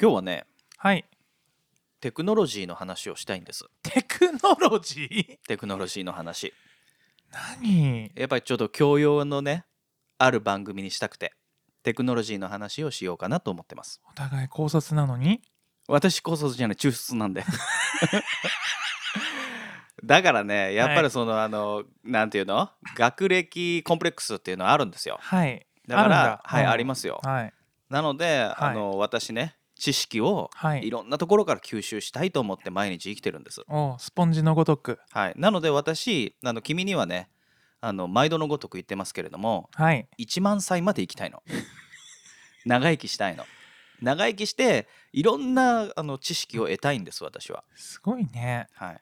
今日はねはい。テクノロジーの話をしたいんです。テクノロジー？テクノロジーの話。何？やっぱりちょっと教養のねある番組にしたくてテクノロジーの話をしようかなと思ってます。お互い高卒なのに？私高卒じゃない中卒なんで。だからねやっぱりその、あのなんていうの？学歴コンプレックスっていうのはあるんですよ。はい。だからあるんだ。はい、うん。ありますよ。はい。なので、あの私ね知識をはいいろんなところから吸収したいと思って毎日生きてるんです。おうスポンジのごとく。はい、なので私あの君にはねあの毎度のごとく言ってますけれどもはい。1万歳まで生きたいの 長生きしたいの長生きしていろんなあの知識を得たいんです私は。すごいね。はい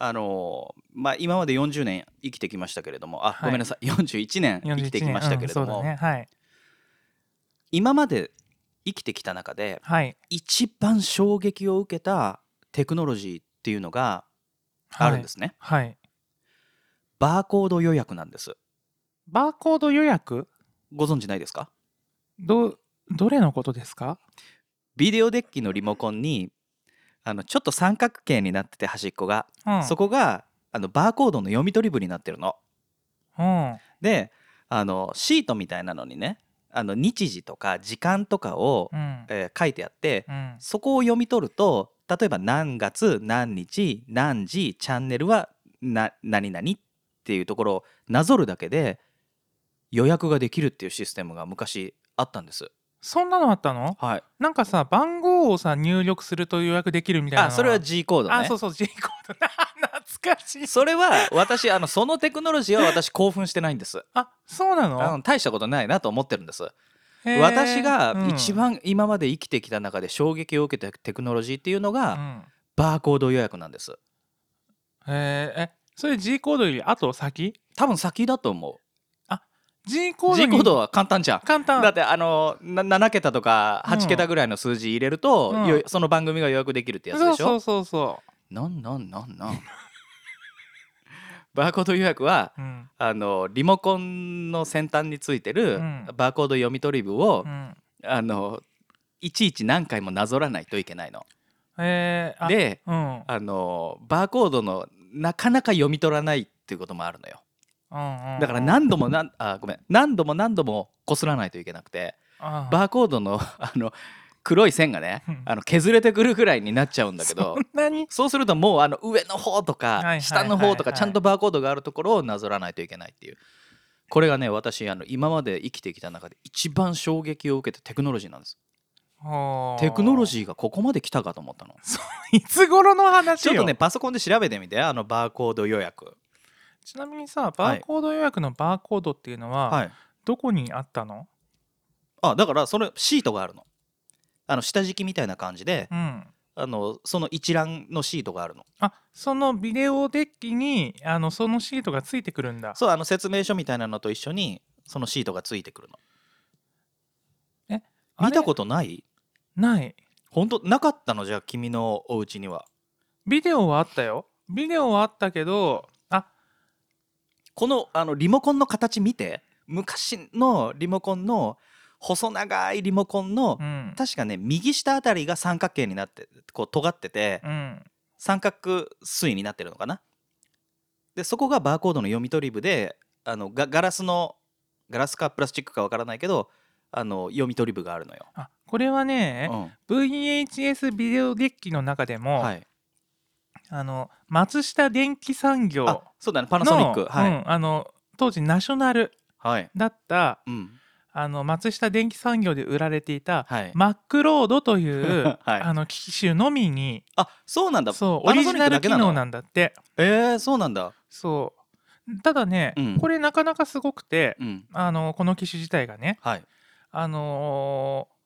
あのまあ、今まで40年生きてきましたけれどもあ、はいごめんなさい41年生きてきましたけれどうんも、そうだね。はい。今まで生きてきた中ではい。一番衝撃を受けたテクノロジーっていうのがあるんですね、はい。はい。バーコード予約なんですバーコード予約？ご存知ないですか？ど、どれのことですか？ビデオデッキのリモコンにあのちょっと三角形になってて端っこが、うん。そこがあのバーコードの読み取り部になってるのうん。であのシートみたいなのにねあの日時とか時間とかを、うん。えー書いてあってうん。そこを読み取ると例えば何月何日何時チャンネルはな何々っていうところをなぞるだけで予約ができるっていうシステムが昔あったんです。そんなのあったの？はい、なんかさ、番号をさ、入力すると予約できるみたいなのあそれは G コードね。あ、そうそう、J コード。懐かしい。それは私あのそのテクノロジーは私興奮してないんです。あ、そうなあのの大したことないなと思ってるんです。私がうん一番今まで生きてきた中で衝撃を受けたテクノロジーっていうのうがんバーコード予約なんです。へーえ、それ G コードより後先？多分先だと思 G コーう。ド G にコードは簡単じゃん。簡単。だってあのな7桁とか8桁ぐらいの数字入れると、うん。よその番組が予約できるってやつでしょ？そうそうそなんなんなんなん？バーコード予約はうそううん。あのリモコンの先端についてるうん。バーコード読み取り部を、うん。あのいちいち何回もなぞらないといけないの。えー、あでうん。あのバーコードのなかなか読み取らないっていうこともあるのよ。だから何度もなんあごめん。何度も何度もこすらないといけなくてあバーコードの あの黒い線がねうん。あの削れてくるぐらいになっちゃうんだけどそうするともうあの上の方とか下の方とかちゃんとバーコードがあるところをなぞらないといけないっていう。これがね私あの今まで生きてきた中で一番衝撃を受けたテクノロジーなんです。テクノロージーがここまで来たかと思ったの。いつ頃の話よ？ちょっとねパソコンで調べてみてあのバーコード予約ちなみにさバーコード予約のバーコードっていうのは、はい。どこにあったの？あだからそれシートがあるの。あの下敷きみたいな感じでうん。あのその一覧のシートがあるの。あそのビデオデッキにあのそのシートがついてくるんだ。そうあの説明書みたいなのと一緒にそのシートがついてくるの。あれ？見たことない？ない。本当？なかったの？じゃあ君のお家には。ビデオはあったよ。ビデオはあったけどあこのあのリモコンの形見て昔のリモコンの細長いリモコンのうん。確かね右下あたりが三角形になってこう尖っててうん。三角錐になってるのかな？でそこがバーコードの読み取り部であのガガラスのガラスかプラスチックかわからないけどあの読み取り部があるのよ。あこれはね、うん。VHS ビデオデッキの中でも、はい、あの松下電器産業あのそうだねパナソニックはい、うん、あの当時ナショナルはい。だったうん。あの松下電器産業で売られていたはい、マックロードという、はい。あの機種のみにあそうなんだ。そうオリジナル機能なんだって。えー、そうなんだ。そう。ただね、うん。これなかなかすごくてうん。あのこの機種自体がねはい。あのー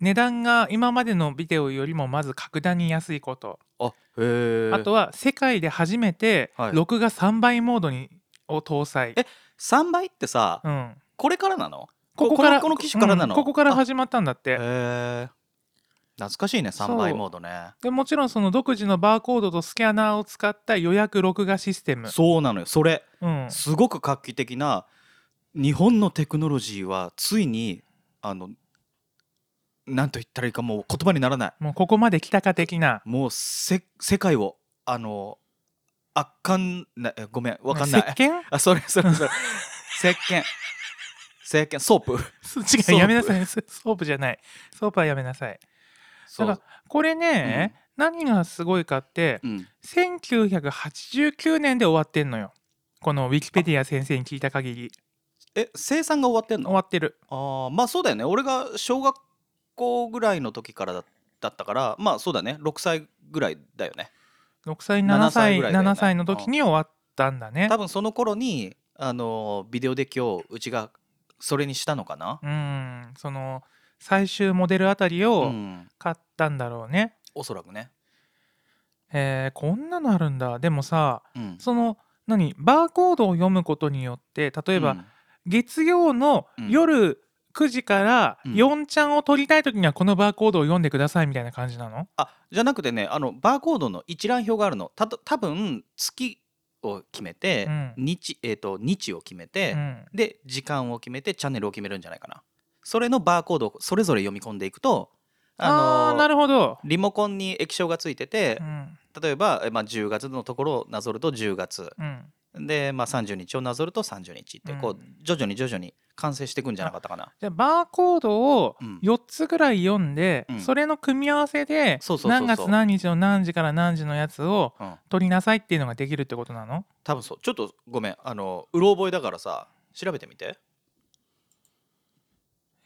値段が今までのビデオよりもまず格段に安いこと、あへえ。あとは世界で初めてはい。録画3倍モードにを搭載、え3倍ってさ、うん、これからなの？ここからこのこの機種からなんここからあ始まったんだって。へえ。懐かしいね3倍モードね。でもちろんその独自のバーコードとスキャナーを使った予約録画システム、そうなのよそれ。うん、すごく画期的な日本のテクノロジーはついにあのなんと言ったらいいかもう言葉にならない。もうここまで来たか的な。もうせ世界をあの圧巻なえごめんわかんない。席巻あそれそれそれ。石鹸石鹸ソープ。違うやめなさい。ソソープじゃない。ソープはやめなさい。そう。だこれね、何がすごいかってうん、1989年で終わってんのよ。このウィキペディア先生に聞いた限り。え生産が終わってん終のわってる。あーまあそうだよね。俺が小学校ぐらいの時からだだったからまあそうだね。6歳ぐらいだよね。6歳7 7歳歳ぐらいだよね。7歳の時に終わったんだね。多分その頃にあのビデオデッキをうちがそれにしたのかな。うん。その最終モデルあたりうをん。買ったんだろうね、おそらくね。えーこんなのあるんだ。でもさうん。その何？バーコードを読むことによって例えば、うん。月曜のうん。夜9時からうん。4ちゃんを取りたい時にはこのバーコードを読んでくださいみたいな感じなの？あじゃなくてねあのバーコードの一覧表があるの。たと多分月を決めて、うん。日えー、と日を決めて、うん。で時間を決めてチャンネルを決めるんじゃないかな。それのバーコードをそれぞれ読み込んでいくとあのーなるほど、リモコンに液晶がついててう、ん。例えば、えまあ、10月のところをなぞると10月。うん、で、まあ、30日をなぞると30日ってこう、うん。徐々に徐々に完成していくんじゃなかったかな。じゃあバーコードをうん。4つぐらい読んで、うん。それの組み合わせで何月何日の何時から何時のやつをうん。取りなさいっていうのができるってことなの？多分そう。ちょっとごめん。あのうろ覚えだからさ調べてみて。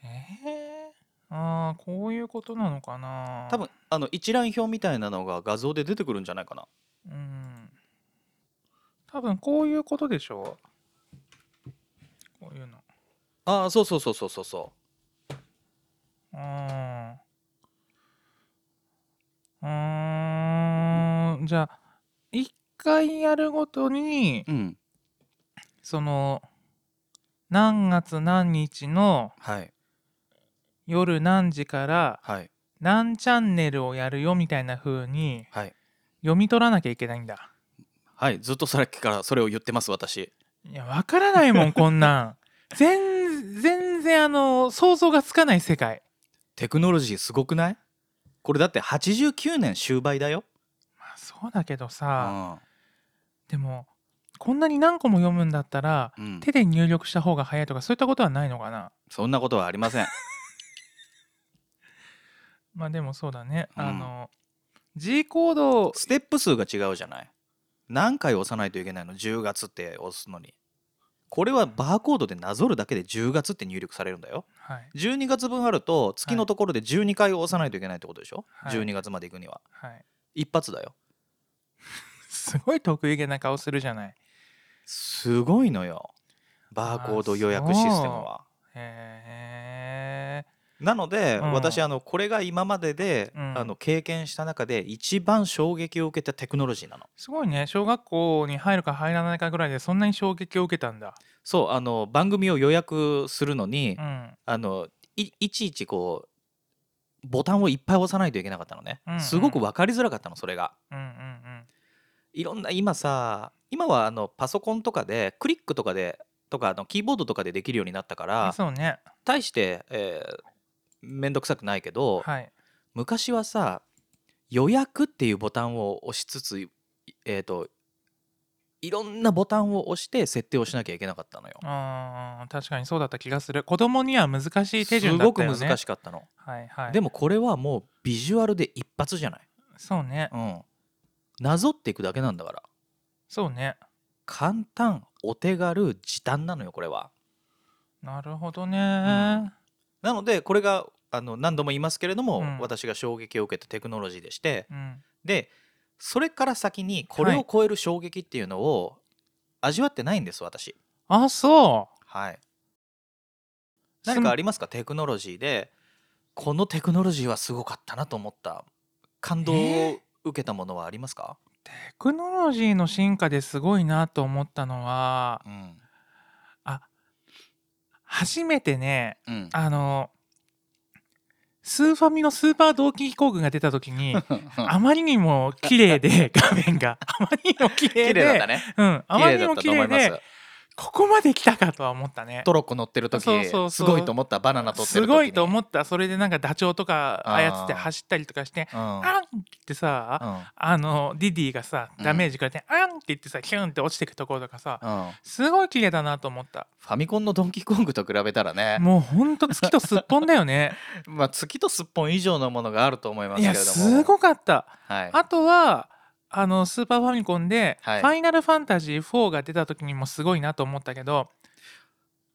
ええあーこういうことなのかな？多分あの一覧表みたいなのが画像で出てくるんじゃないかな。うん多分こういうことでしょう。こういうの。ああそうそうそうそうそうそう。うんうー。んじゃあ一回やるごとにうん。その何月何日のはい。夜何時からはい。何チャンネルをやるよみたいな風にはい。読み取らなきゃいけないんだはいずっとさっきからそれを言ってます私。いやわからないもんこんなん。全全然あの想像がつかない世界。テクノロジーすごくない？これだって89年終売だよ、まあそうだけどうさ、ん。でもこんなに何個も読むんだったらうん、手で入力した方が早いとかそういったことはないのかな。そんなことはありません。まあでもそうだね、うん。あの G コードステップ数が違うじゃない？何回押さないといけないの？10月って押すのに。これはバーコードでなぞるだけで10月って入力されるんだよ。はい。12月分あると月のところで12回押さないといけないってことでしょ、はい。12月まで行くには。はい。一発だよ。すごい得意げな顔するじゃない。すごいのよ。バーコード予約システムは。へえなので、うん。私あのこれが今までで、うん。あの経験した中で一番衝撃を受けたテクノロジーなの。すごいね。小学校に入るか入らないかぐらいでそんなに衝撃を受けたんだ。そうあの番組を予約するのに、うん。あのいいちいちこうボタンをいっぱい押さないといけなかったのね、うんうん。すごく分かりづらかったのそれが。うんうんうん。いろんな今さ今はあのパソコンとかでクリックとかでとかあのキーボードとかでできるようになったからそうね。大して、えー、めんどくさくないけど、はい昔はさ予約っていうボタンを押しつつえっ、といろんなボタンを押して設定をしなきゃいけなかったのよ。あー確かにそうだった気がする子供には難しい手順すごくだったよね難しかったの。はいはいでもこれはもうビジュアルで一発じゃない。そうねうん。なぞっていくだけなんだから。そうね簡単、お手軽、時短なのよこれは。なるほどね、なのでこれがあの何度も言いますけれども、うん。私が衝撃を受けたテクノロジーでしてうん。でそれから先にこれを超える衝撃っていうのを味わってないんです私。あそう。はい。何かありますか？テクノロジーで。このテクノロジーはすごかったなと思った。感動を受けたものはありますか、テクノロジーの進化ですごいなと思ったのはうん初めてねうん、あのスーファミのスーパー同期飛行軍が出た時に あまりにも綺麗で画面が。あまりにも綺麗で、ね。うん、あ綺麗だったとまりにも綺麗思います。で。ここまで来たかとは思ったね。トロッコ乗ってる時そうそうそう。すごいと思った。バナナ取ってる時に。すごいと思った。それでなんかダチョウとか操って走ったりとかしてうんあんってさ、うん。あのディディがさうん。ダメージ食らって、あんって言ってさヒュンって落ちてくところとかさうん。すごい綺麗だなと思った。ファミコンのドンキーコングと比べたらね。もうほんと月とすっぽんだよね。まあ月とすっぽん以上のものがあると思いますいやけれども。すごかった。はい。あとはあのスーパーファミコンで「フはい。ァイナルファンタジー4」が出た時にもすごいなと思ったけど。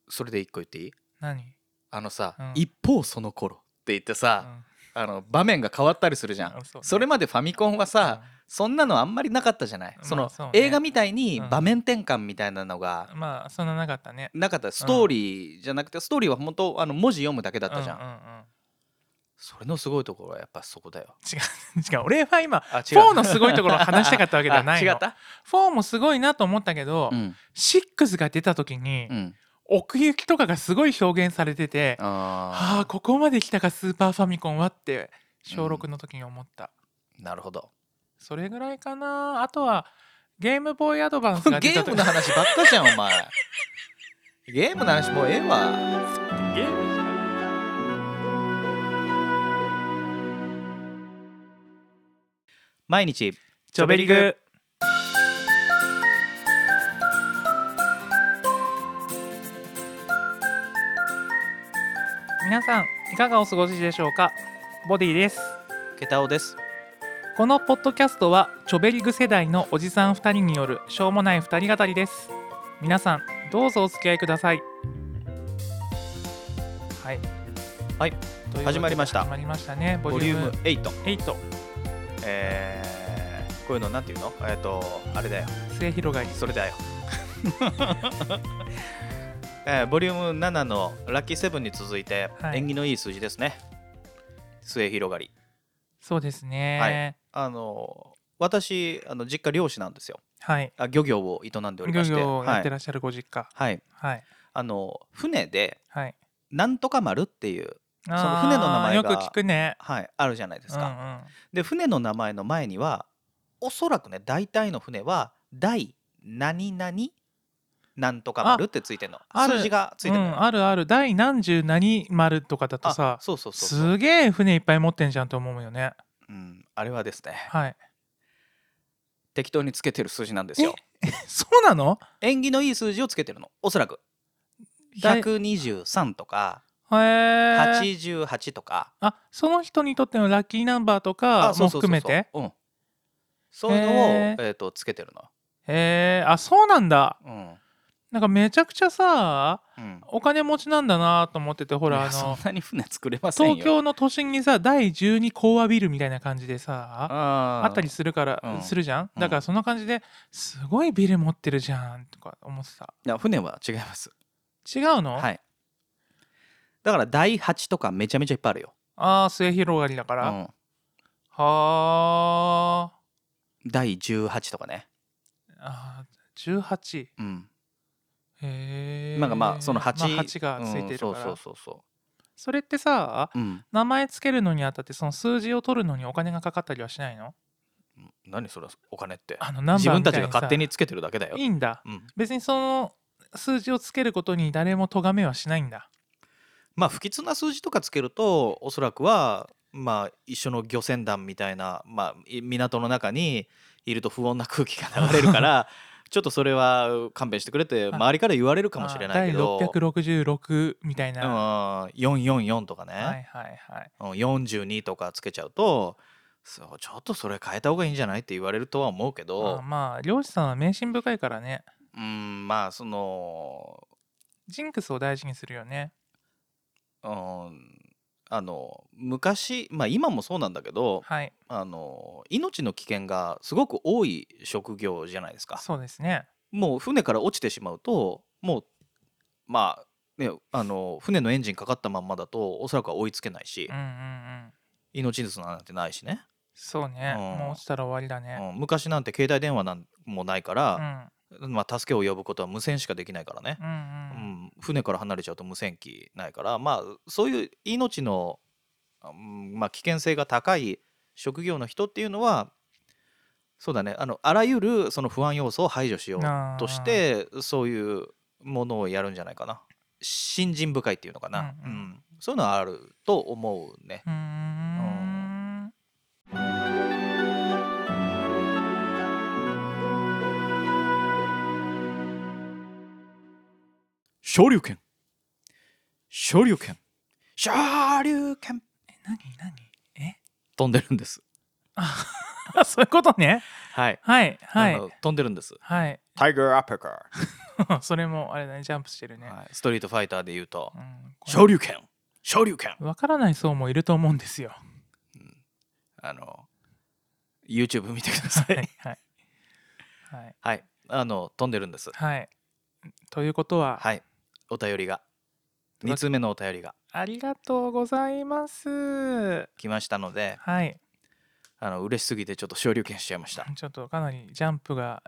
それで一個言っていい？何、あのさ、うん。一方その頃って言ってうさ、ん。あの場面が変わったりするじゃん、うんそうね。それまでファミコンはさ、そんなのあんまりなかったじゃない、まあその映画みたいにうん。場面転換みたいなのがうんまあそんななかったね。なかった。ストーリーじゃなくてストーリーは本当あの文字読むだけだったじゃん、うんうんうんそれのすごいところはやっぱそこだよ。違う。違う。俺は今あ違う。4のすごいところを話したかったわけではないの。あ 違った？4もすごいなと思ったけど、うん。6が出た時に、うん。奥行きとかがすごい表現されててあはあここまで来たかスーパーファミコンはって小うん6の時に思った、ーなるほど。それぐらいかな。あとはゲームボーイアドバンスがゲ出た時。ームの話ばっかじゃんお前。ゲームの話もうええわ。ゲーム毎日チョベリグ。皆さんいかがお過ごしでしょうか？ボディです。ケタオです。このポッドキャストはチョベリグ世代のおじさん2人によるしょうもない2人語りです。皆さんどうぞお付き合いください。はい。はい。始まりました。始まりましたね。ボボリュームリューム8 8えー、こういうのなんていうの？えっ、とあれだよ。末広がり。それだよ。えーボリューム7のラッキーセブンに続いて、はい。縁起のいい数字ですね。末広がり。そうですね。あの私あの実家漁師なんですよ。はい、あ漁業を営んでおり漁まして。業をやはい、ってらっしゃるご実家。はい、はい。あの船ではい。なんとか丸っていう、その船の名前がよく聞くね。はい、あるじゃないですか、うんうん。で船の名前の前にはおそらくね大体の船は第何々なんとか丸ってついてるの。数字がついてるうん、あるある。第何十何丸とかだとさあそうそうそうすげえ船いっぱい持ってんじゃんと思うよね。うん、あれはですね。はい。適当につけてる数字なんですよ。そうなの？縁起のいい数字をつけてるの。おそらく。だい123とかへえ88とか。あその人にとってのラッキーナンバーとかも含めて？うん、そういうのを、えー、とつけてるの。へえあそうなんだ。うん、なんかめちゃくちゃさうん、お金持ちなんだなと思っててほらあのそんなに船作れませんよ。東京の都心にさ第12講和ビルみたいな感じでさああったりするから、うん。するじゃん？うん。だからそんな感じですごいビル持ってるじゃんとか思ってた。いや船は違います。違うの、はいだから第8とかめちゃめちゃいっぱいあるよ、ああ末広がりだから、うん、は第18とかね。ああー18うん。へえなんかまあその8、まあ、8がついてるから、うん、そうそうそうそそれってさううん。名前つけるのにあたってその数字を取るのにお金がかかったりはしないの？何それお金って。あのナン自分たちが勝手につけてるだけだよ。いいんだ。うん、別にその数字をつけることに誰も咎めはしないんだまあ不吉な数字とかつけるとおそらくはまあ一緒の漁船団みたいな、まあ、い港の中にいると不穏な空気が流れるから ちょっとそれは勘弁してくれって周りから言われるかもしれないけど。あ第666みたいな、うんは444とかね、いはいはい。うん42とかつけちゃうとそうちょっとそれ変えた方がいいんじゃないって言われるとは思うけあどまあ漁師さんは迷信深いからね。うんまあそのジンクスを大事にするよねうんあの昔まあ今もそうなんだけどはい。あの命の危険がすごく多い職業じゃないですか。そうですね。もう船から落ちてしまうともうまあねあの船のエンジンかかったまんまだとおそらくは追いつけないしうんうんうん。命になんてないしね、そうね、うん。もう落ちたら終わりだね。うん。昔なんて携帯電話なんもないかうん。ら、まあ、助けを呼ぶことは無線しかできないからね。う、んううんん、船から離れちゃうと無線機ないからまあそういう命の、うんまあ、危険性が高い職業の人っていうのはそうだねあのあらゆるその不安要素を排除しようとしてそういうものをやるんじゃないかな。信心深いっていうのかな、ううん。んうん。そういうのはあると思うね。うーん昇竜拳昇竜拳昇竜拳え何何？え？飛んでるんです。あ そういうことね。はい。はいはい。あの飛んでるんです。はい。タイガーアッパーカそれもあれだね。ジャンプしてるね、ー、はい、ストリートファイターで言うと。うん。昇竜拳昇竜拳わからない層もいると思うんですよ。あの YouTube 見てください。はいはい。はい。はい。あの飛んでるんです。はい。ということは、はいお便りが。2通目のお便りが。ありがとうございます。来ましたのではい。あの嬉しすぎてちょっと昇竜拳しちゃいました。ちょっとかなりジャンプが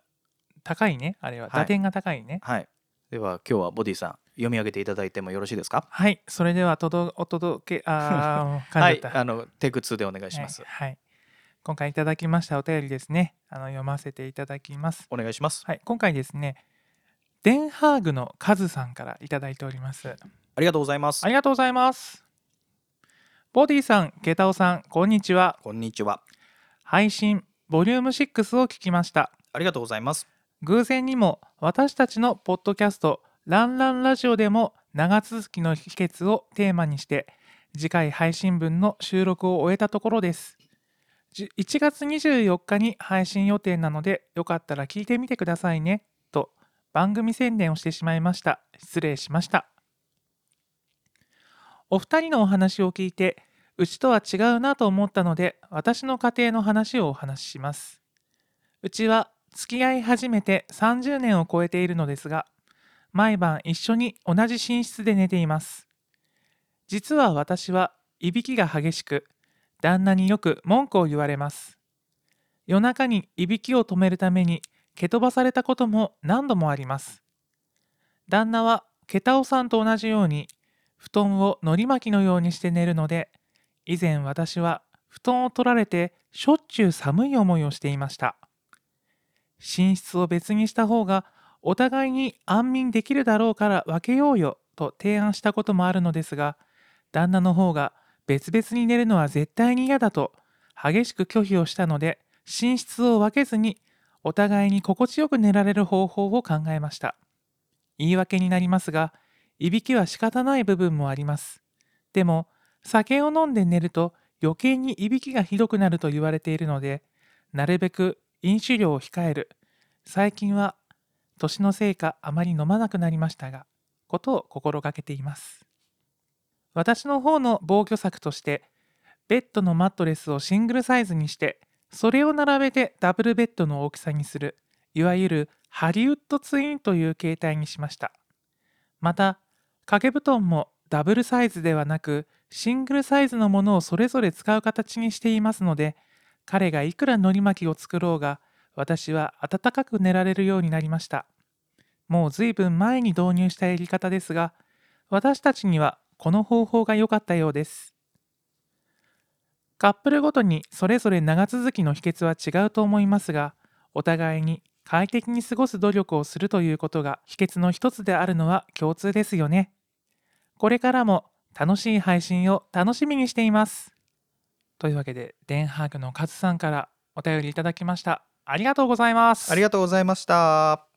高いね。あれは。はい。打点が高いね。はい。では今日はボディさん読み上げていただいてもよろしいですか？はい、それではとどお届けあー はい。あのテイク2でお願いします、はい、はい。今回いただきましたお便りですね。あの読ませていただきます。お願いします。はい。今回ですねデンハーグのカズさんからいただいております。ありがとうございます。ありがとうございます。ボディさんケタオさんこんにちは。こんにちは。配信ボリューム6を聞きました。ありがとうございます。偶然にも私たちのポッドキャスト「ランランラジオ」でも長続きの秘訣をテーマにして次回配信分の収録を終えたところです。じ1月24日に配信予定なのでよかったら聞いてみてくださいね。と番組宣伝をしてしまいました。失礼しました。お二人のお話を聞いてうちとは違うなと思ったので私の家庭の話をお話しします。うちは付き合い始めて30年を超えているのですが毎晩一緒に同じ寝室で寝ています。実は私はいびきが激しく旦那によく文句を言われます。夜中にいびきを止めるために蹴飛ばされたことも何度もあります。旦那はケタオさんと同じように布団をのり巻きのようにして寝るので以前私は布団を取られてしょっちゅう寒い思いをしていました。寝室を別にした方がお互いに安眠できるだろうから分けようよと提案したこともあるのですが旦那の方が別々に寝るのは絶対に嫌だと激しく拒否をしたので寝室を分けずにお互いに心地よく寝られる方法を考えました。言い訳になりますがいびきは仕方ない部分もあります。でも酒を飲んで寝ると余計にいびきがひどくなると言われているのでなるべく飲酒量を控える。最近は年のせいかあまり飲まなくなりましたがことを心がけています。私の方の防御策としてベッドのマットレスをシングルサイズにしてそれを並べてダブルベッドの大きさにするいわゆるハリウッドツインという形態にしました。また掛け布団もダブルサイズではなくシングルサイズのものをそれぞれ使う形にしていますので彼がいくらのり巻きを作ろうが私は暖かく寝られるようになりました。もうずいぶん前に導入したやり方ですが私たちにはこの方法が良かったようです。カップルごとにそれぞれ長続きの秘訣は違うと思いますがお互いに快適に過ごす努力をするということが秘訣の一つであるのは共通ですよね。これからも楽しい配信を楽しみにしています。というわけでデンハーグのカズさんからお便りいただきました。ありがとうございます。ありがとうございました。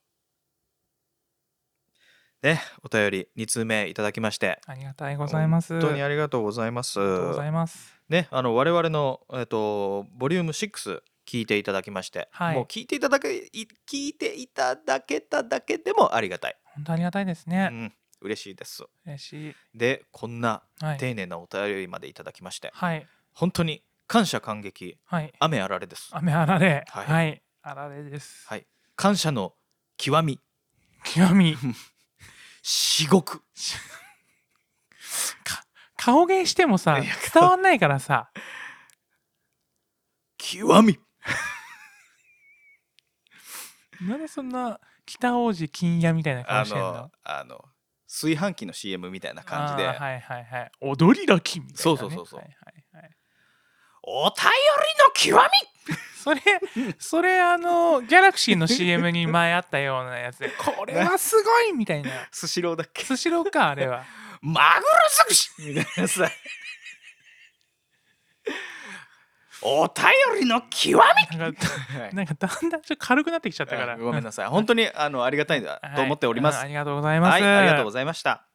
ねお便り2通目いただきまして。ありがたいございます。本当にありがとうございます。ありがとうございますねあの我々のえっとボリューム6聞いていただきまして、はい。もう聞いていただけい聞いていただけただけでもありがたい、本当ありがたいですうね、ん、嬉しいです。嬉しい。でこんなはい。丁寧なお便りまでいただきまして、はい。本当に感謝感激はい。雨あられです。雨あられ。はい。はい、あられです、はい。感謝の極み。極み。至極。か顔芸してもさ伝わんないからさ。極み。なんでそんな北王子金屋みたいな顔あしてんの？のあの炊飯器の CM みたいな感じで、はいはいはい。踊りだきみたいな、ね、そうそうそうそう。はいはいはい。お便りの極み。それそれあのギャラクシーの CM に前あったようなやつでこれはすごいみたいな。スシローだっけ？スシローかあれはマグロ尽くし。みたいなさお便りの極なんかみ、はいなんかだんだんちょっと軽くなってきちゃったから。あごめんなさい。本当にあのありがたいんだはい。と思っております、あありがとうございます、はいありがとうございました。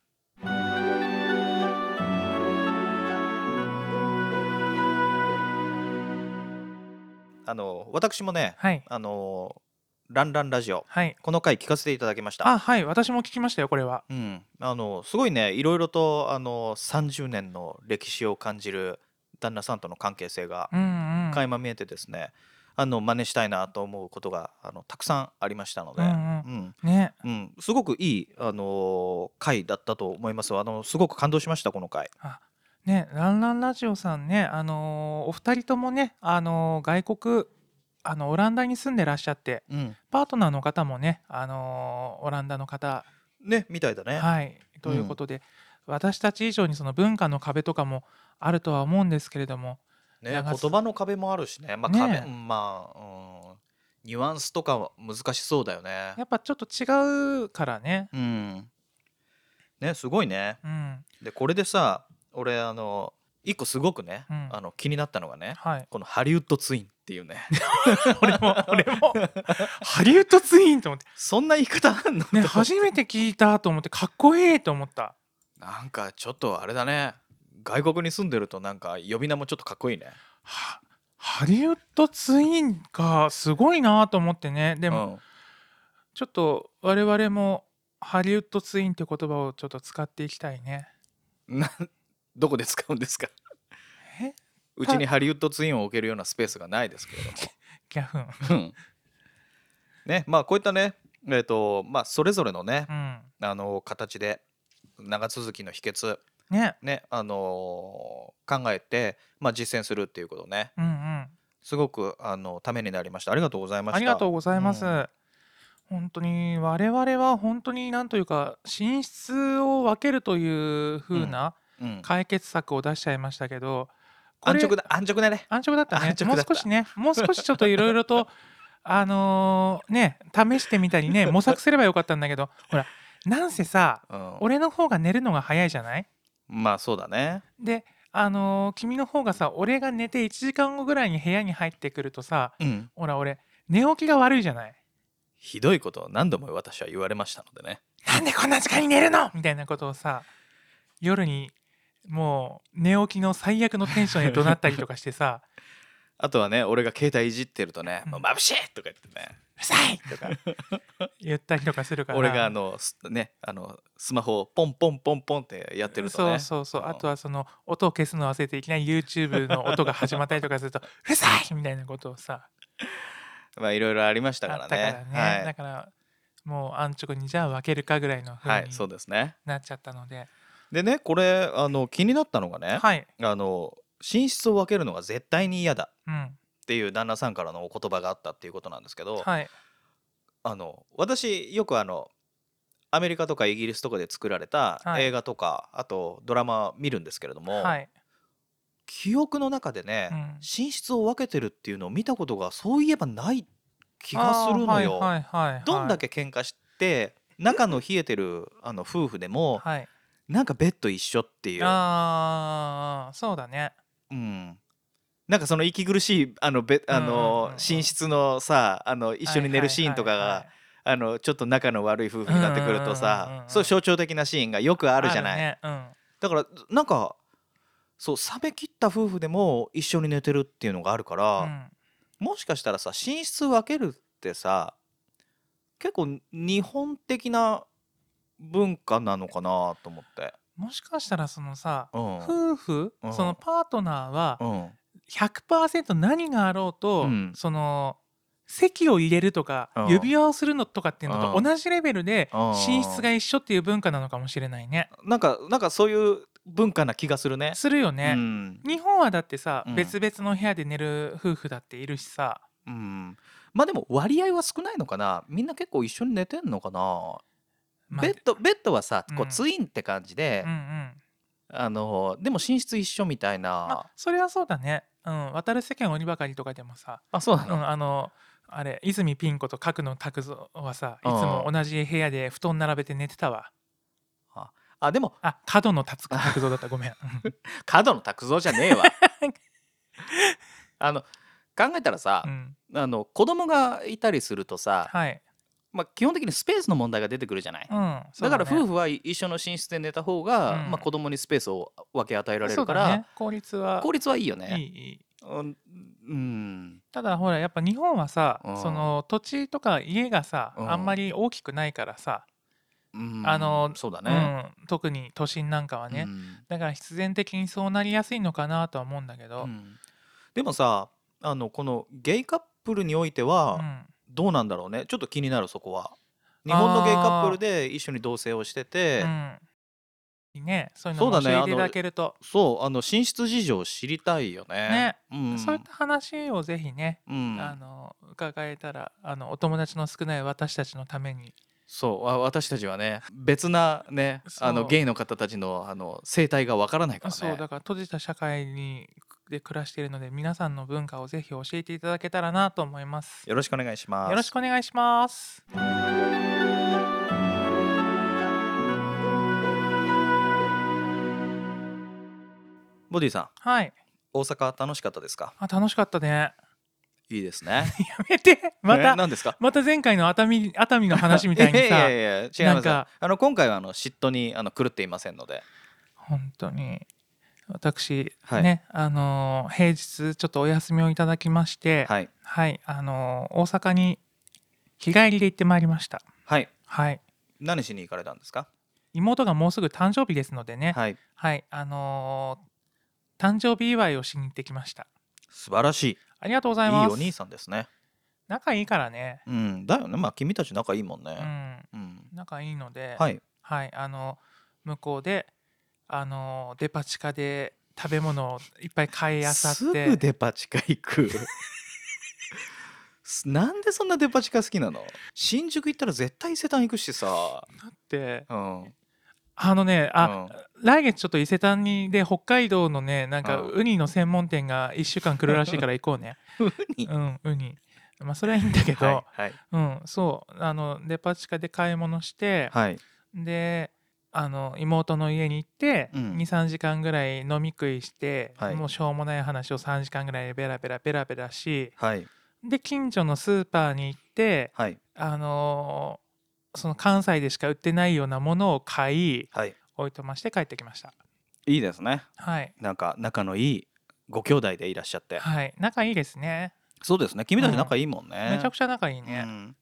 あの私もねはい。あのランランラジオ。はい。この回聞かせていただきました。あはい。私も聞きましたよこれは。うん、あのすごいねいろいろとあの30年の歴史を感じる旦那さんとの関係性がうんうん。垣間見えてですね、あの真似したいなと思うことがあのたくさんありましたので、うんうん。ね。うん。すごくいい、あの回だったと思いますあのすごく感動しましたこの回。あねランランラジオさんねあのーお二人ともねあのー外国あのオランダに住んでらっしゃってうん、パートナーの方もねあのーオランダの方ねみたいだね。はいということで、私たち以上にその文化の壁とかもあるとは思うんですけれどもね長言葉の壁もあるしね、まあね壁うんまあ、うん、ニュアンスとかは難しそうだよね。や。っぱちょっと違うからね。うん、ねすごいね。うん。でこれでさ俺あの一個すごくね、うん。あの気になったのがねはい。このハリウッドツインっていうね。俺も俺も。ハリウッドツインと思って。そんな言い方あんの？ね初めて聞いたと思ってかっこいいと思った。なんかちょっとあれだね。外国に住んでるとなんか呼び名もちょっとかっこいいね。はハリウッドツインがすごいなと思ってね。ででも、ちょっと我々もハリウッドツインって言葉をちょっと使っていきたいね。な どこで使うんですか？えうちにハリウッドツインを置けるようなスペースがないですけれども。ギャフン。うん。ねまあこういったねえっ、とまあそれぞれのねうん。あの形で長続きの秘訣ね。ねあのー考えて、まあ、実践するっていうことね。うんうん。すごくあのためになりました。ありがとうございました。ありがとうございます、うん。本当に我々は本当になんというか寝室を分けるという風なうん。解決策を出しちゃいましたけど、これ安直だ安直だね。安直だったね。安直だった。もう少しねもう少しちょっといろいろと あのーね試してみたりね 模索すればよかったんだけどほらなんせさうん。俺の方が寝るのが早いじゃない？まあそうだね。であのー君の方がさ俺が寝て1時間後ぐらいに部屋に入ってくるとさうん。ほら俺寝起きが悪いじゃない？ひどいことを何度も私は言われましたのでねなんでこんな時間に寝るの？みたいなことをさ夜にもう寝起きの最悪のテンションで怒鳴ったりとかしてさ。あとはね俺が携帯いじってるとね「うん。もう眩しい!」とか言ってね。うるさいとか。言ったりとかするから。俺があのすねあのスマホをポンポンポンポンってやってるとね。そうそうそう、ん。あとはその音を消すのを忘れていきなり YouTube の音が始まったりとかすると うるさいみたいなことをさ。まあいろいろありましたからね。ね、だからもう安直にじゃあ分けるかぐらいの風はい、はい、にそうですね。なっちゃったのででねこれあの気になったのがね、はい、あの寝室を分けるのが絶対に嫌だうんっていう旦那さんからのお言葉があったっていうことなんですけど、はい。あの私よくあのアメリカとかイギリスとかで作られたはい。映画とか、あとドラマ見るんですけれども、はい、記憶の中でね、うん。寝室を分けてるっていうのを見たことがそういえばない気がするのよ。どんだけ喧嘩して仲の冷えてるあの夫婦でもはいなんかベッド一緒っていう、ああそうだね。うん、なんかその息苦しいあのベあのうん寝室のさあの一緒に寝るシーンとかがあのちょっと仲の悪い夫婦になってくるとさうんそういう象徴的なシーンがよくあるじゃない。ね。うん。だからなんかそう冷め切った夫婦でも一緒に寝てるっていうのがあるから、うん。もしかしたらさ寝室分けるってさ結構日本的な文化なのかなと思って。もしかしたらそのさうん。夫婦うん。そのパートナーはうん。100%何があろうと、うん。その席を入れるとか、うん。指輪をするのとかっていうのとうん。同じレベルでうん。寝室が一緒っていう文化なのかもしれないね。なんかなんかそういう文化な気がするね。するよね。うん。日本はだってさ、うん。別々の部屋で寝る夫婦だっているしさ、うん、まあでも割合は少ないのかな。みんな結構一緒に寝てんのかな、まあベッドベッドはさこううん。ツインって感じでうんうん。あのでも寝室一緒みたいまあなそれはそうだね。うん。渡る世間鬼ばかりとかでもさあそうなの、うんあのあれ泉ピン子と角野拓三はさいつうんも同じ部屋で布団並べて寝てたわ。あでもあ角野拓拓三だった。ごめん。角野拓三じゃねえわ。あの考えたらさう、ん。あの子供がいたりするとさ、はいまあ、基本的にスペースの問題が出てくるじゃない、うんだから夫婦婦は一緒の寝室で寝た方が、うん。まあ、子供にスペースを分け与えられるから、だね。効率は。効率はいいよいいね。いい。うん。うん。ただほらやっぱ日本はさ、うん。その土地とか家がさ、うん。あんまり大きくないからさ、うん。あのそうだね。うん、特に都心なんかはね、だから必然的にそうなりやすいのかなとは思うんだけど、でもさあのこのゲイカップルにおいてはどうなんだろうね。ちょっと気になるそこは。日本のゲイカップルで一緒に同棲をしてて、うん。ね。そういうのも教えていただけると。そうあの寝室事情を知りたいよね。ね。うん。そういった話をぜひね、うん。あの伺えたらあのお友達の少ない私たちのために。そう。あ私たちはね別なねあのゲイの方たちのあの生態がわからないからね。そうだから閉じた社会にで暮らしているので皆さんの文化をぜひ教えていただけたらなと思います。よろしくお願いします。よろしくお願いします。ボディさんはい。大阪楽しかったですか？あ楽しかったね。やいいですね。めてまえた何ですか？また前回の熱海熱海の話みたいにいやさ いやいや違いますあの今回はあの嫉妬にあの狂っていませんので本当に私、はい。ねあのー平日ちょっとお休みをいただきましてはい。はい、あのー大阪に日帰りで行ってまいりました。はい。はい。何しに行かれたんですか？妹がもうすぐ誕生日ですのでね。はい。はい、あのー誕生日祝いをしに行ってきました。素晴らしい。ありがとうございいいます。お兄さんですね。仲いいからね。うん。だよね。まあ君たち仲いいもんうねん、うん。仲いいので、はい。はい、あの向こうで、あのデパ地下で食べ物をいっぱい買いあさすって、ぐデパ地下行く？すなんでそんなデパ地下好きなの？新宿行ったら絶対伊勢丹行くしさ。だってうん。あのね、あ、うん。来月ちょっと伊勢丹にで北海道のね、なんかうん。ウニの専門店が1週間来るらしいから行こうね。ウニ？うん、ウニ。まあそれはいいんだけど、はいはい。うん、そう、あのデパ地下で買い物して、はい。であの妹の家に行って、うん。23時間ぐらい飲み食いして、はい。もうしょうもない話を3時間ぐらいベラベラベラベラしはい。で近所のスーパーに行ってはい。あのーその関西でしか売ってないようなものを買いはい。おいとまして帰ってきました。いいですね。はい。なんか仲のいいご兄弟でいらっしゃって。はい。仲いいですね。そうですね。君たち仲いいもんね。めちゃくちゃ仲いいね、うん。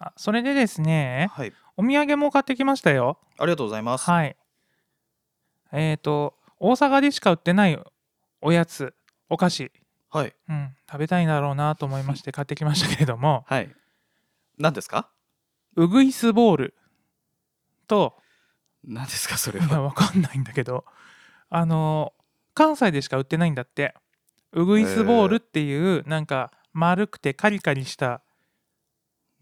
あそれでですねはいお土産も買ってきましたよ。ありがとうございます。はい。えっ、と大阪でしか売ってないおやつお菓子。はい。うん、食べたいんだろうなと思いまして買ってきましたけれども。はい。何ですか？ウグイスボール。と何ですか？それいやはわかんないんだけど。あの関西でしか売ってないんだって。ウグイスボールっていうなんか丸くてカリカリしたお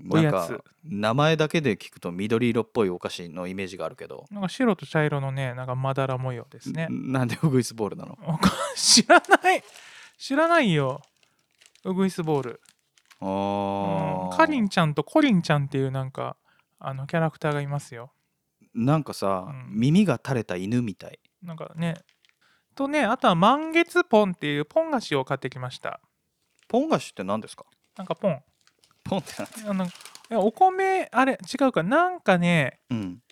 なんやつ。か名前だけで聞くと緑色っぽいお菓子のイメージがあるけど。なんか白と茶色のねなんかまだら模様ですね。んなんでウグイスボールなの？知らない。知らないよ。ウグイスボール、あうん。ーカリンちゃんとコリンちゃんっていうなんかあのキャラクターがいますよ。なんかさ、うん。耳が垂れた犬みたい。なんかね。とねあとは満月ポンっていうポン菓子を買ってきました。ポン菓子って何ですか？なんかポンポンって何あの？いやお米あれ違うか。なんかねうん。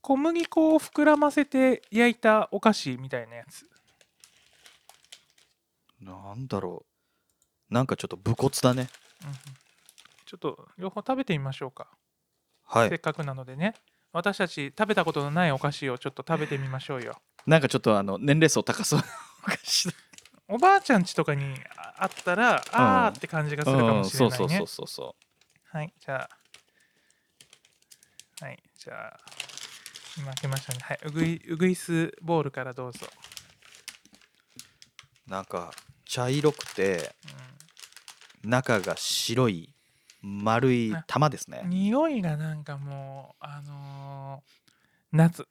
小麦粉を膨らませて焼いたお菓子みたいなやつ。なんだろう。なんかちょっと武骨だね。うん。ちょっと両方食べてみましょうか、はい。せっかくなのでね。私たち食べたことのないお菓子をちょっと食べてみましょうよ。なんかちょっとあの年齢層高そうなお菓子だおばあちゃん家とかにああったら、あーって感じがするかもしれないね、うんそうそうそうそうそはい、じゃあ、はい、じゃあ、今開けましたね。はい、うぐいうぐいすボールからどうぞ。うなんか茶色くて中が白い丸い玉ですね。うん、匂いがなんかもう、あのー夏、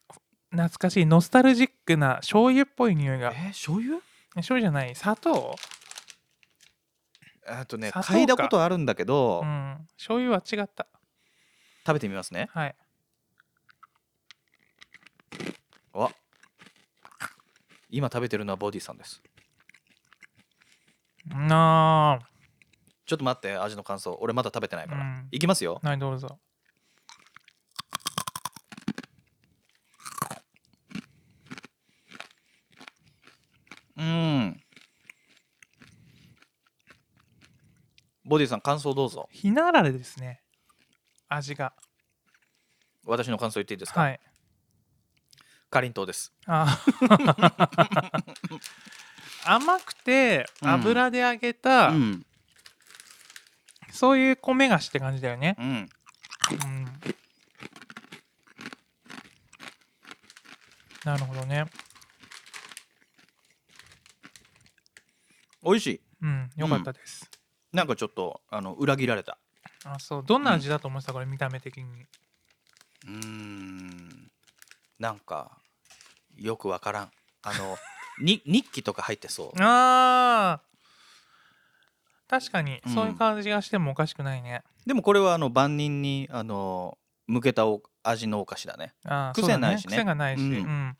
懐かしいノスタルジックな醤油っぽい匂いが。えー、醤油？醤油じゃない砂糖？あとね砂糖か。嗅いだことあるんだけど、うん。醤油は違った。食べてみますね。はい。わ。今食べてるのはボディさんです。なあ。ちょっと待って味の感想。俺まだ食べてないから、うん。いきますよ。はいどうぞボディさん感想どうぞ。ひなあられですね。味が。私の感想言っていいですか、はい。かりんとうです。あ。甘くてうん。油で揚げた、うん。そういう米菓子って感じだよね、うん。うん、なるほどね。美味しい。うんよかったです、なんかちょっとあの裏切られた。あそう。どんな味だと思ってたこれ見た目的に？うーん。なんかよくわからん。あの に日記とか入ってそう。あー。確かにうん。そういう感じがしてもおかしくないね、でもこれはあの万人にあの向けたお味のお菓子だね。あー癖ないしね。癖がないし、ううん。ん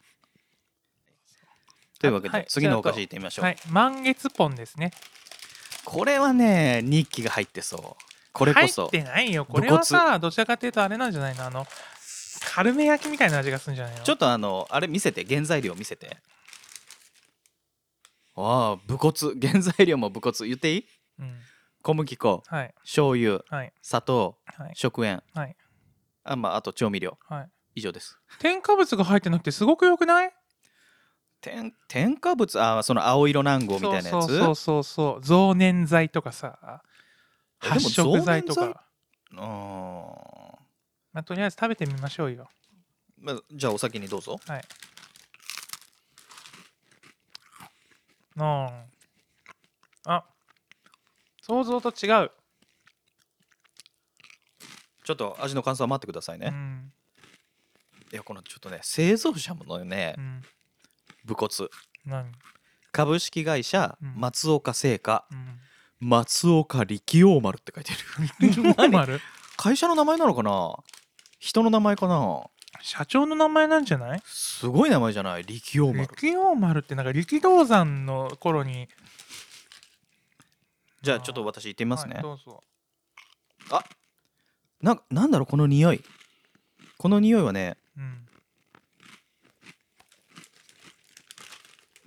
というわけで、はい。次のお菓子いってみましょう、はい。満月ポンですねこれはね日記が入ってそう。これこそ。入ってないよ。これはさどちらかというとあれなんじゃないの？あのカルメ焼きみたいな味がするんじゃないの？ちょっとあのあれ見せて。原材料見せて。ああ武骨。原材料も武骨。言っていい？うん、小麦粉。はい。醤油。はい。砂糖。はい。食塩。はい。あ,、まあ、あと調味料。はい。以上です。添加物が入ってなくてすごくよくない？添添加物あその青色南郷みたいなやつ？そうそうそうそう。増粘剤とかさ発色剤とか、うー。んまあ、とりあえず食べてみましょうよ。まあじゃあお先にどうぞ。はい。うん。あ。想像と違う、ちょっと味の感想は待ってくださいうね、ん。いやこのちょっとね製造者ものね。うん、武骨。何、株式会社うん。松岡製菓。うん、松岡力王丸って書いてる。何 丸？会社の名前なのかな？人の名前かな？社長の名前なんじゃない？すごい名前じゃない？力王丸。力王丸ってなんか力道山の頃に。じゃあちょっと私言ってみますね、はい、どうぞ。ななんだろう？この匂い。この匂いはねうん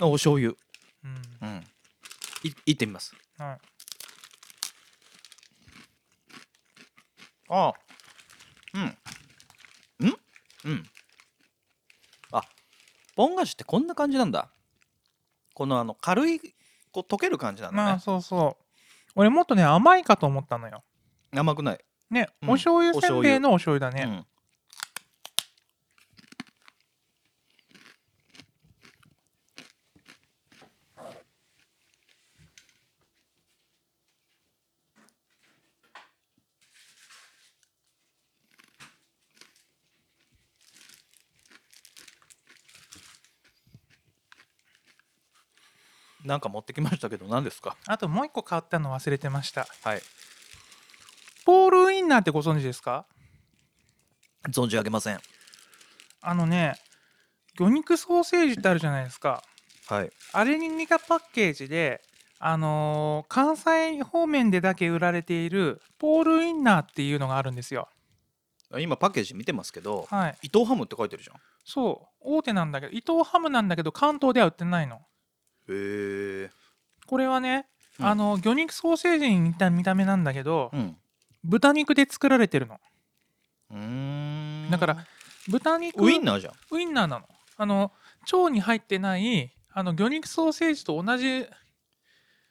お醤油。うん。うん。いいってみます。はい。あうん。うん？うん。あポン菓子ってこんな感じなんだ。このあの軽いこう溶ける感じなんだまあねそうそう。俺もっとね甘いかと思ったのよ。甘くない、ね、うん。お醤油お醤油せんべいのお醤油だね、うんなんか持ってきましたけど何ですか？あともう一個買ったの忘れてました。はい。ポールウインナーってご存知ですか？存じ上げません。あのね魚肉ソーセージってあるじゃないですか。はい。あれに似たパッケージであのー関西方面でだけ売られているポールウインナーっていうのがあるんですよ。今パッケージ見てますけどはい。伊藤ハムって書いてるじゃん。そう。大手なんだけど伊藤ハムなんだけど関東では売ってないのへえこれはね、うん。あの魚肉ソーセージに似た見た目なんだけど、うん。豚肉で作られてるの。うーん。だから豚肉ウインナーじゃん。ウインナーなの。あの腸に入ってないあの魚肉ソーセージと同じ。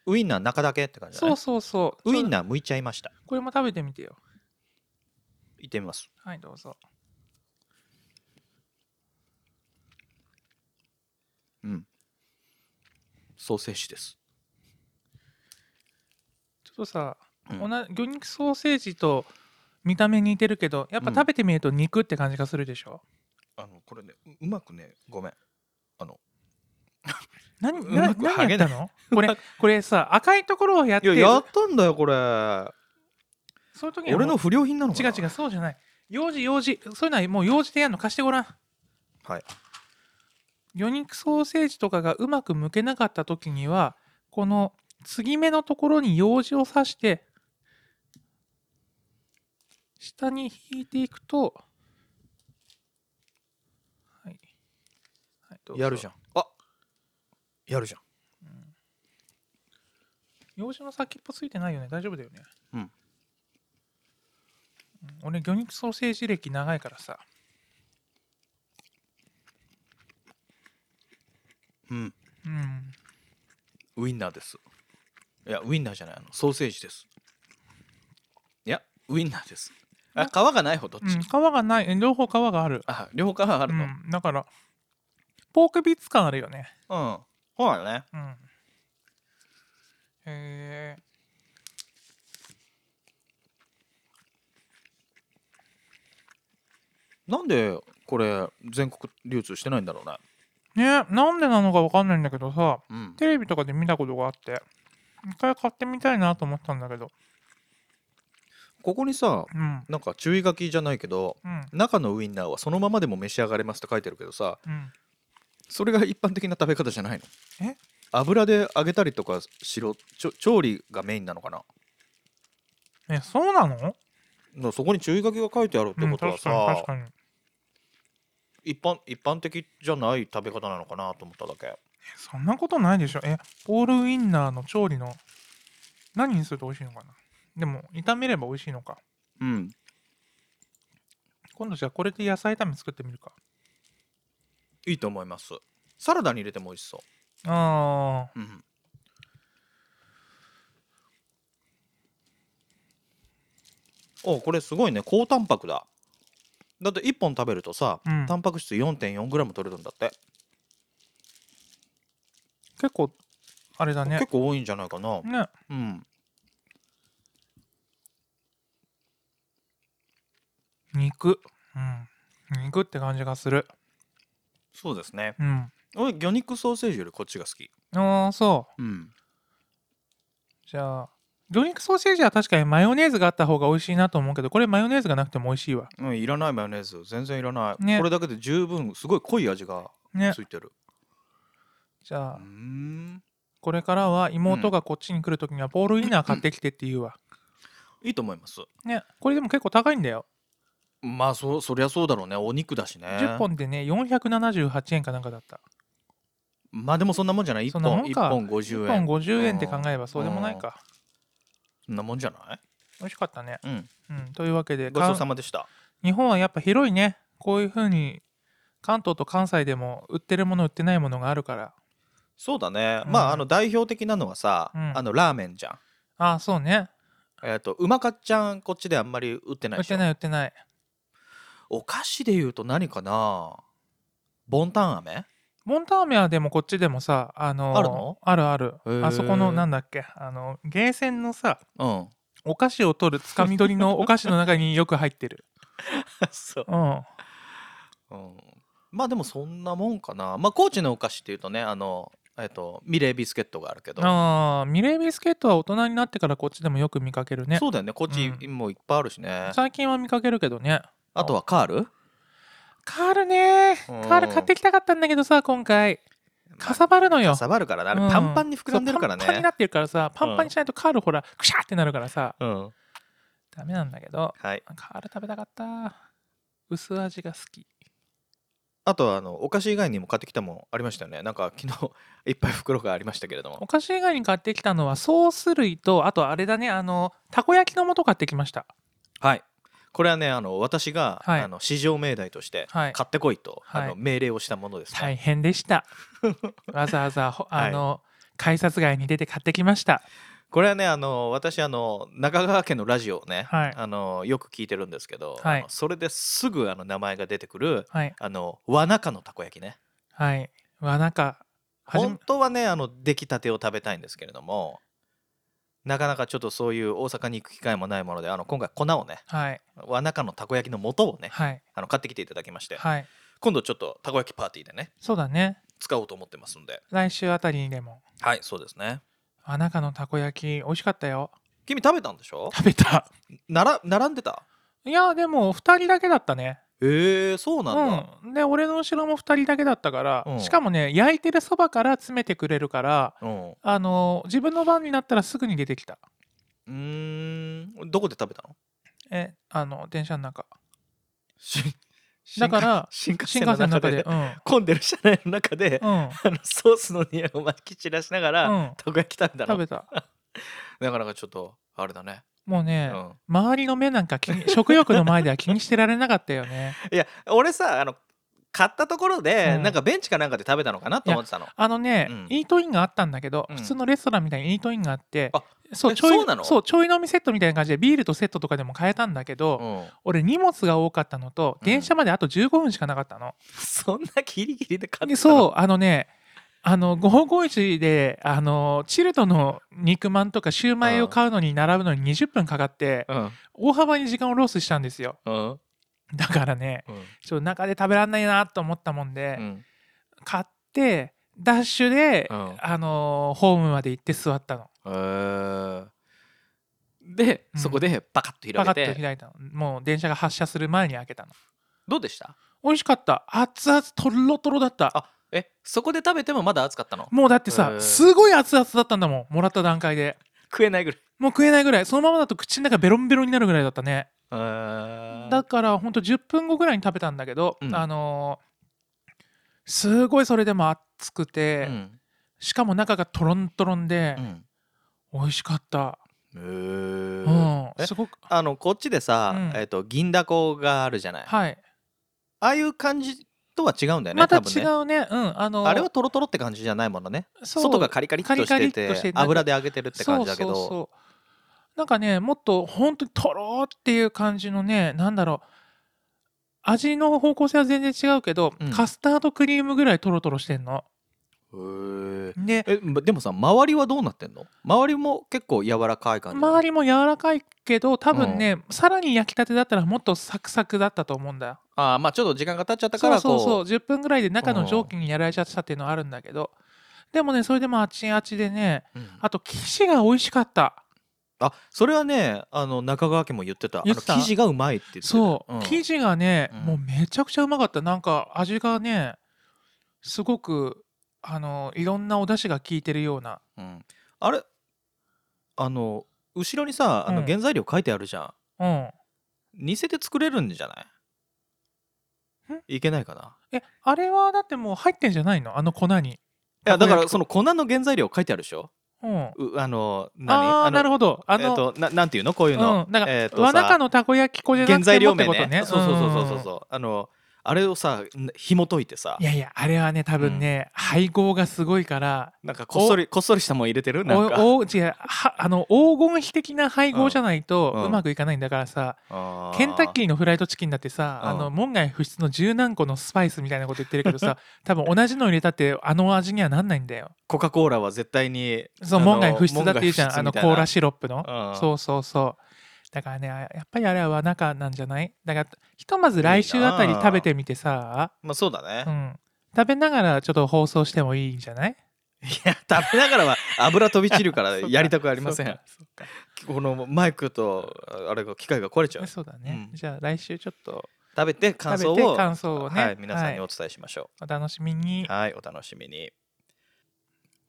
ウインナー中だけって感じだね。そうそうそう。ウインーナー剥いちゃいました。これも食べてみてよ。いってみます。はいどうぞ。うんソーセージです。ちょっとさ、うん。同じ魚肉ソーセージと見た目似てるけどやっぱ食べてみると肉って感じがするでしょ、あのこれねううまくねごめん。あの 何何やったの？これこれさ赤いところをやっていややったんだよこれ。そういう時俺の不良品なの違う違うそうじゃない。用事用事そういうのはもう用事でやるの貸してごらん。はい魚肉ソーセージとかがうまく剥けなかった時にはこの継ぎ目のところに用紙を刺して下に引いていくとはい、はい、やるじゃん。あやるじゃん。用紙の先っぽついてないよね。大丈夫だよね。うん。うん。俺魚肉ソーセージ歴長いからさうん。うん。ウインナーです。いやウインナーじゃないあのソーセージです。いやウインナーです。あ皮がない方どっち、うん、皮がない。え両方皮がある。あ両方皮があるの？うん、だからポークビッツ感あるよね。うん、そうだね。うん。へえなんでこれ全国流通してないんだろうね？ねなんでなのかわかんないんだけどさうん。テレビとかで見たことがあって一回買ってみたいなと思ったんだけど。ここにさうん。なんか注意書きじゃないけどうん。中のウインナーはそのままでも召し上がれますって書いてるけどさうん。それが一般的な食べ方じゃないの？え？油で揚げたりとかしろちょ調理がメインなのかな？えそうなの？そこに注意書きが書いてあるってうんことは確かに確さ、かに一般一般的じゃない食べ方なのかなと思っただけ。えそんなことないでしょ。えポールウインナーの調理の何にすると美味しいのかな？でも炒めれば美味しいのか。うん。今度じゃあこれで野菜炒め作ってみるか。いいと思います。サラダに入れても美味しそあう、うん、おこれすごいね。高タンパクだだって1本食べるとさ、うん。タンパク質 4.4g 取れるんだって、ー結構あれだね。結構多いんじゃないかな。ね。うん。肉。うん。肉って感じがする。そうですね。うん。俺魚肉ソーセージよりこっちが好き。ああそう。うん。じゃあ魚肉ソーセージは確かにマヨネーズがあった方が美味しいなと思うけどこれマヨネーズがなくても美味しいわ。うん、いらないマヨネーズ。全然いらない、ね。これだけで十分すごい濃い味がね。ついてる、じゃあん。これからは妹がこっちに来るときにはポールウインナー買ってきてって言うわ。いいと思います。ね。これでも結構高いんだよ。まあそそりゃそうだろうね。お肉だしね。10本でね478円かなんかだった。まあでもそんなもんじゃない？1そんなも本んか。1本50 1円。本50円って考えればそうでもないかそんなもんじゃない？美味しかったね。うん。うん。というわけでごちそうかさまでした。日本はやっぱ広いね。こういう風に関東と関西でも売ってるもの売ってないものがあるから。そうだね、うん。まああの代表的なのはさ、うん。あのラーメンじゃん。ああそうね。えっ、とうまかっちゃんこっちであんまり売ってない売ってない売ってない。お菓子で言うと何かな？ボンタン飴？モンターメはでもこっちでもさあのーあるの？あるある。へー。あそこのなんだっけ？あのゲーセンのさうん。お菓子を取るつかみ取りのお菓子の中によく入ってる。そう。うん。うん、まあでもそんなもんかな。まあ高知のお菓子っていうとねあのえっとミレービスケットがあるけど、ああミレービスケットは大人になってからこっちでもよく見かけるね。そうだよね。こっちうもいっぱいあるしね、最近は見かけるけどね。あとはカール？カールね。うん。カール買ってきたかったんだけどさ今回。かさばるのよ。かさばるからね。あれうん。パンパンに膨らんでるからそうパンパンになねってるからさパンパンにしないとカールほらクシャーってなるからさ。うん。ダメなんだけどはい。カール食べたかった。薄味が好き。あとはあのお菓子以外にも買ってきたもんありましたよね。なんか昨日 いっぱい袋がありましたけれどおも菓子以外に買ってきたのはソース類とあとあれだねあのたこ焼きの素買ってきました。はいこれはねあの私が、はい。あの市場命題としてはい。買ってこいと、はい。あの命令をしたものですね、大変でした。わざわざほあの、改札外に出て買ってきました。これはねあの私あの中川家のラジオをね、はい。あのよく聞いてるんですけど、はい。それですぐあの名前が出てくるはい。あの和中のたこ焼きね。はい。わなんかはじめ本当はねあの出来たてを食べたいんですけれどもなかなかちょっとそういう大阪に行く機会もないものであの今回粉をねはい。和中のたこ焼きの素をねはい。あの買ってきていただきましてはい。今度ちょっとたこ焼きパーティーでねそうだね。使おうと思ってますんで。来週あたりにでも。はいそうですね。あ中のたこ焼き美味しかったよ。君食べたんでしょ？食べた。なら並んでた？いやでも2人だけだったねへえそうなんだ、うん、で俺の後ろも2人だけだったから、うん。しかもね焼いてるそばから詰めてくれるからうん、うあの自分の番になったらすぐに出てきた。ーん。どこで食べたの？えあの電車の中。しだから新幹新線の中で。幹線の中で。うん。混んでる車内の中で、うん。あのソースの匂いをまき散らしながら、うん。たこ焼き食べたの食べた。なかなかちょっとあれだね、うもうね、ん、周りの目なんか 食欲の前では気にしてられなかったよね。いや俺さあの買ったところで、うん。なんかベンチかなんかで食べたのかなと思ってたの。あのね、うん。イートインがあったんだけど、うん。普通のレストランみたいにイートインがあってそうちょいそうなの？そうちょい飲みセットみたいな感じでビールとセットとかでも買えたんだけど、うん、俺荷物が多かったのとうん。電車まであと15分しかなかったの、そんなギリギリで買でったの？そうあのねあの551であのチルトの肉まんとかシューマイを買うのに並ぶのに20分かかってうん。大幅に時間をロスしたんですよ。うん。だからねうん。ちょっと中で食べらんないなと思ったもんで、うん。買ってダッシュで、うん。あのホームまで行って座ったの。へー。で、うん。そこでパカッとパカ開けて。ッと開いたの。もう電車が発車する前に開けたの。どうでした？美味しかった。熱々とろとろだった。あえそこで食べてもまだ暑かったの？もうだってさすごい熱々だったんだもんもらった段階で。食えないぐらい。もう食えないぐらい。そのままだと口の中ベロンベロンになるぐらいだったね。だからほんと10分後ぐらいに食べたんだけど、うん。あのーすごいそれでも熱くて、うん。しかも中がトロントロンでう、ん。美味しかった、へうーん、えすごく。あのこっちでさ、うん。えっと銀だこがあるじゃない、はい。ああいう感じとは違うんだよねまた違うね。うんあのーあれはトロトロって感じじゃないものね。外がカリカリっとしててカリカリっとして油で揚げてるって感じだけど。そうなんかねもっと本当にとろーっていう感じのねなんだろう。味の方向性は全然違うけど、うん。カスタードクリームぐらいトロトロしてんのでえまでもさ周りはどうなってんの？周りも結構柔らかい感じ周りも柔らかいけど多分ね、さらに焼きたてだったらもっとサクサクだったと思うんだよ。あーまあちょっと時間が経っちゃったかそうそうう。そう。10分ぐらいで中の蒸気にやられちゃってたっていうのはあるんだけど。でもねそれでもあちあちでねうん。あと生地が美味しかった。あそれはねあの中川家も言ってた。言ってた？あの生地がうまいって言ってた。そう、ん。生地がね、うん。もうめちゃくちゃうまかった。なんか味がねすごくあのいろんなお出汁が効いてるような。うん。あれあの後ろにさあのうん。原材料書いてあるじゃん、うん。似せて作れるんじゃない？いけないかな？えあれはだってもう入ってんじゃないの？あの粉に。いやだからその、の粉の原材料書いてあるでしょ？うん、うあの何？ああのなるほど。あえっの、とななんていうの？こういうの、うん、だから、えっと和中さのたこ焼き粉じゃな原くてもって材料名ね。ことねそうそうそうそうそう。うんそうあのあれをさん紐解いてさ。いやいやあれはね多分ね、配合がすごいからなんかこっそりこっそりしたもん入れてる？なんか。おお違うはあの黄金比的な配合じゃないとうん。うまくいかないんだからさ、あー。ケンタッキーのフライドチキンだってさ、うん。あの門外不出の十何個のスパイスみたいなこと言ってるけどさ 多分同じの入れたってあの味にはなんないんだよ。コカ・コーラは絶対にそう門外不出だって言うじゃんあのコーラシロップの、うん。そうそうそうだからねやっぱりあれは和中なんじゃない？だからひとまず来週あたり食べてみてさ。まあそうだね、いうん、食べながらちょっと放送してもいいんじゃない？や食べながらは油飛び散るから やりたくありません。このマイクとあれが機械が壊れちゃう。そうだね、うん。じゃあ来週ちょっと。食べて感想を食べて感想をね。はい、皆さんにはお伝えしましょお楽しみに。うはい、お楽しみに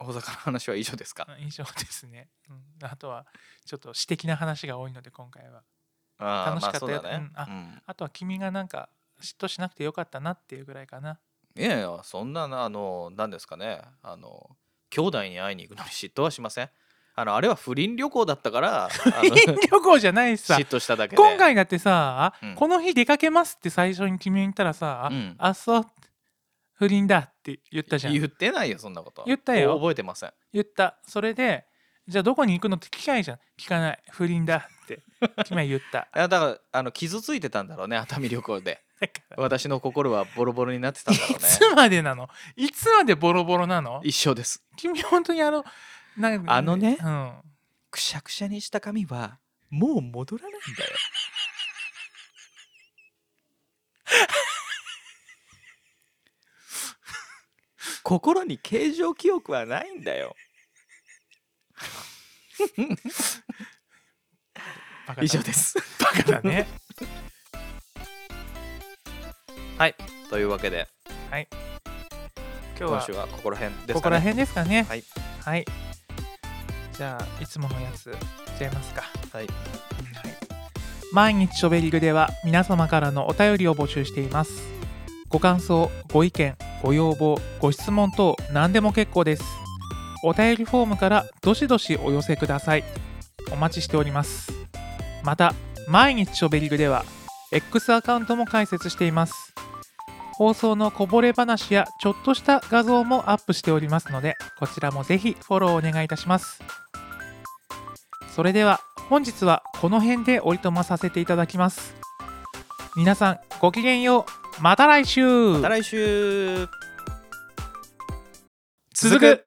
大阪の話は以上ですか？以上ですね、うん、あとはちょっと私的な話が多いので今回は。楽しかったよ。まあね。うんあうん。あとは君がなんか嫉妬しなくてよかったなっていうぐらいかな。いやいやそんななあの何ですかね。あの兄弟に会いに行くのに嫉妬はしません。あのあれは不倫旅行だったからあの旅行じゃないしさ。嫉妬しただけで。今回だってさ、うん。この日出かけますって最初に君に言ったらさ、うん。あそう不倫だって言ったじゃん。言ってないよそんなこと。言ったよ。覚えてません。言った。それでじゃあどこに行くのって聞かないじゃん。聞かない。不倫だって。君は言った。いやだからあの傷ついてたんだろうね熱海旅行で。私の心はボロボロになってたんだろいうね。つまでなの？いつまでボロボロなの？一緒です。君本当にあのなんあのねうん、くしゃくしゃにした髪はもう戻らないんだよ 心に形状記憶はないんだよ。以上です。バカだね。はい。というわけで。今日は今週はここら辺ですここらかね辺ですかね。はい、はい、じゃあいつものやついっちゃいますか。はい、はい。毎日しょべりぐでは皆様からのお便りを募集しています。ご感想ご意見ご要望ご質問等何でも結構です。お便りフォームからどしどしお寄せください。お待ちしております。また毎日しょべりぐでは X アカウントも開設しています。放送のこぼれ話やちょっとした画像もアップしておりますのでこちらもぜひフォローお願いいたします。それでは本日はこの辺でおいとまさせていただきます。皆さんごきげんよう。また来週。また来週。続く